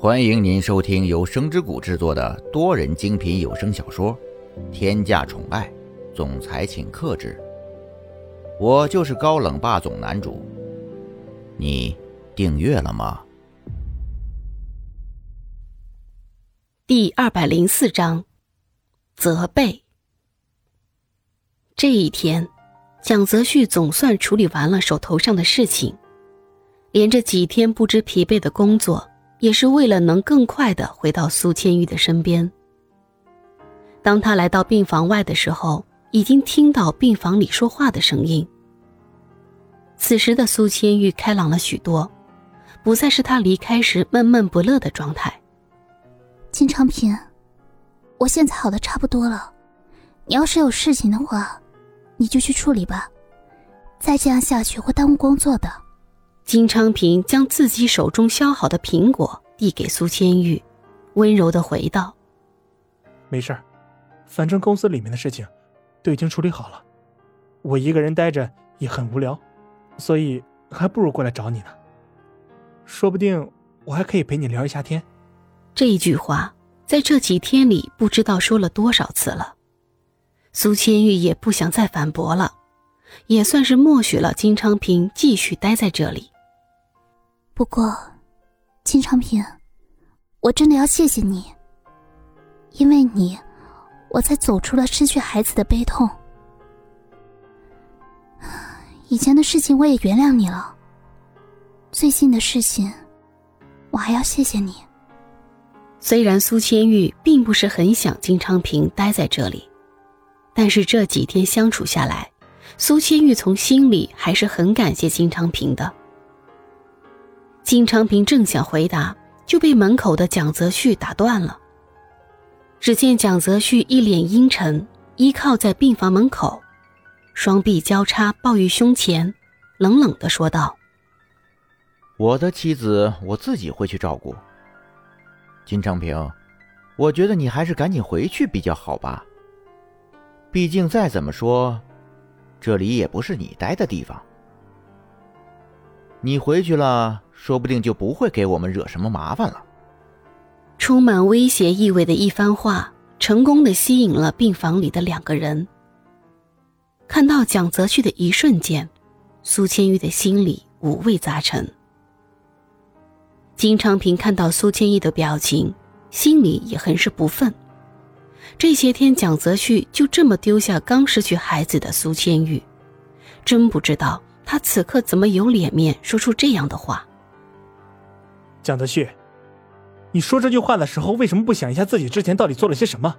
欢迎您收听由声之谷制作的多人精品有声小说《天价宠爱总裁请克制》，我就是高冷霸总男主。你订阅了吗？第二百零四章，责备。这一天，蒋泽旭总算处理完了手头上的事情，连着几天不知疲惫的工作。也是为了能更快的回到苏千玉的身边。当他来到病房外的时候，已经听到病房里说话的声音。此时的苏千玉开朗了许多，不再是他离开时闷闷不乐的状态。金昌平，我现在好的差不多了，你要是有事情的话，你就去处理吧，再这样下去会耽误工作的。金昌平将自己手中削好的苹果递给苏千玉，温柔的回道：“没事儿，反正公司里面的事情都已经处理好了，我一个人待着也很无聊，所以还不如过来找你呢。说不定我还可以陪你聊一下天。”这一句话在这几天里不知道说了多少次了，苏千玉也不想再反驳了，也算是默许了金昌平继续待在这里。不过，金昌平，我真的要谢谢你。因为你，我才走出了失去孩子的悲痛。以前的事情我也原谅你了。最近的事情，我还要谢谢你。虽然苏千玉并不是很想金昌平待在这里，但是这几天相处下来，苏千玉从心里还是很感谢金昌平的。金昌平正想回答，就被门口的蒋泽旭打断了。只见蒋泽旭一脸阴沉，依靠在病房门口，双臂交叉抱于胸前，冷冷的说道：“我的妻子，我自己会去照顾。金昌平，我觉得你还是赶紧回去比较好吧。毕竟再怎么说，这里也不是你待的地方。你回去了。”说不定就不会给我们惹什么麻烦了。充满威胁意味的一番话，成功的吸引了病房里的两个人。看到蒋泽旭的一瞬间，苏千玉的心里五味杂陈。金昌平看到苏千玉的表情，心里也很是不忿。这些天，蒋泽旭就这么丢下刚失去孩子的苏千玉，真不知道他此刻怎么有脸面说出这样的话。蒋泽旭，你说这句话的时候，为什么不想一下自己之前到底做了些什么？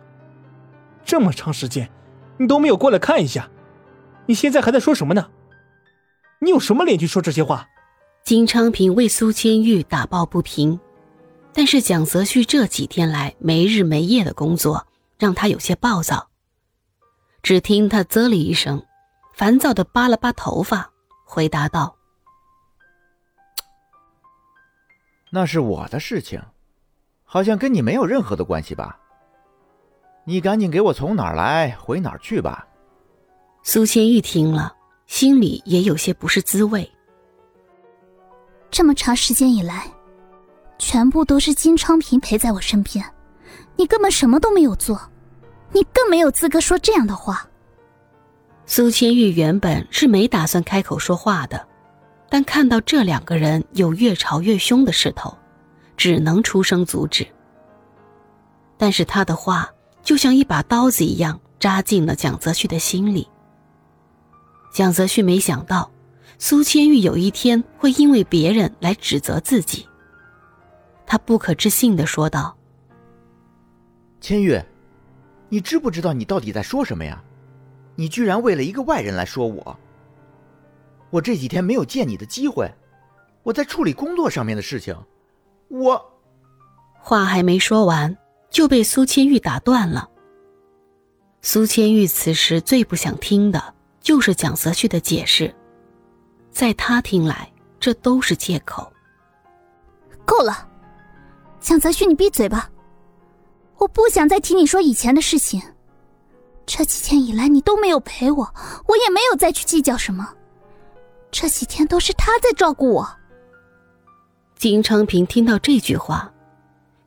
这么长时间，你都没有过来看一下，你现在还在说什么呢？你有什么脸去说这些话？金昌平为苏千玉打抱不平，但是蒋泽旭这几天来没日没夜的工作，让他有些暴躁。只听他啧了一声，烦躁的扒了扒头发，回答道。那是我的事情，好像跟你没有任何的关系吧？你赶紧给我从哪儿来回哪儿去吧。苏千玉听了，心里也有些不是滋味。这么长时间以来，全部都是金昌平陪在我身边，你根本什么都没有做，你更没有资格说这样的话。苏千玉原本是没打算开口说话的。但看到这两个人有越吵越凶的势头，只能出声阻止。但是他的话就像一把刀子一样扎进了蒋泽旭的心里。蒋泽旭没想到苏千玉有一天会因为别人来指责自己，他不可置信的说道：“千玉，你知不知道你到底在说什么呀？你居然为了一个外人来说我！”我这几天没有见你的机会，我在处理工作上面的事情。我话还没说完，就被苏千玉打断了。苏千玉此时最不想听的就是蒋泽旭的解释，在他听来，这都是借口。够了，蒋泽旭，你闭嘴吧！我不想再听你说以前的事情。这几天以来，你都没有陪我，我也没有再去计较什么。这几天都是他在照顾我。金昌平听到这句话，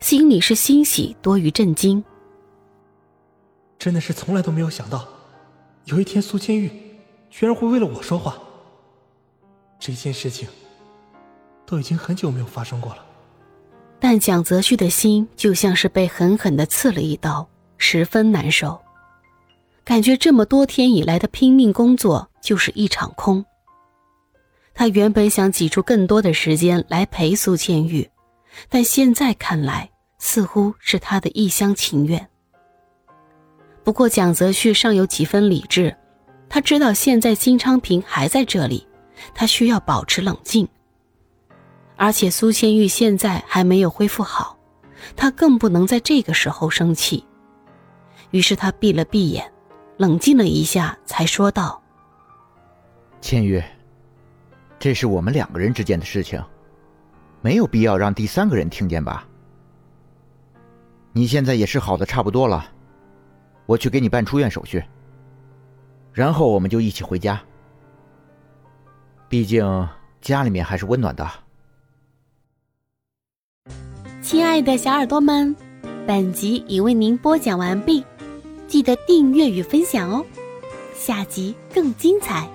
心里是欣喜多于震惊。真的是从来都没有想到，有一天苏千玉居然会为了我说话。这件事情都已经很久没有发生过了。但蒋泽旭的心就像是被狠狠的刺了一刀，十分难受，感觉这么多天以来的拼命工作就是一场空。他原本想挤出更多的时间来陪苏千玉，但现在看来似乎是他的一厢情愿。不过蒋泽旭尚有几分理智，他知道现在金昌平还在这里，他需要保持冷静。而且苏千玉现在还没有恢复好，他更不能在这个时候生气。于是他闭了闭眼，冷静了一下，才说道：“千玉，这是我们两个人之间的事情，没有必要让第三个人听见吧？你现在也是好的差不多了。”我去给你办出院手续，然后我们就一起回家。毕竟家里面还是温暖的。亲爱的小耳朵们，本集已为您播讲完毕，记得订阅与分享哦，下集更精彩。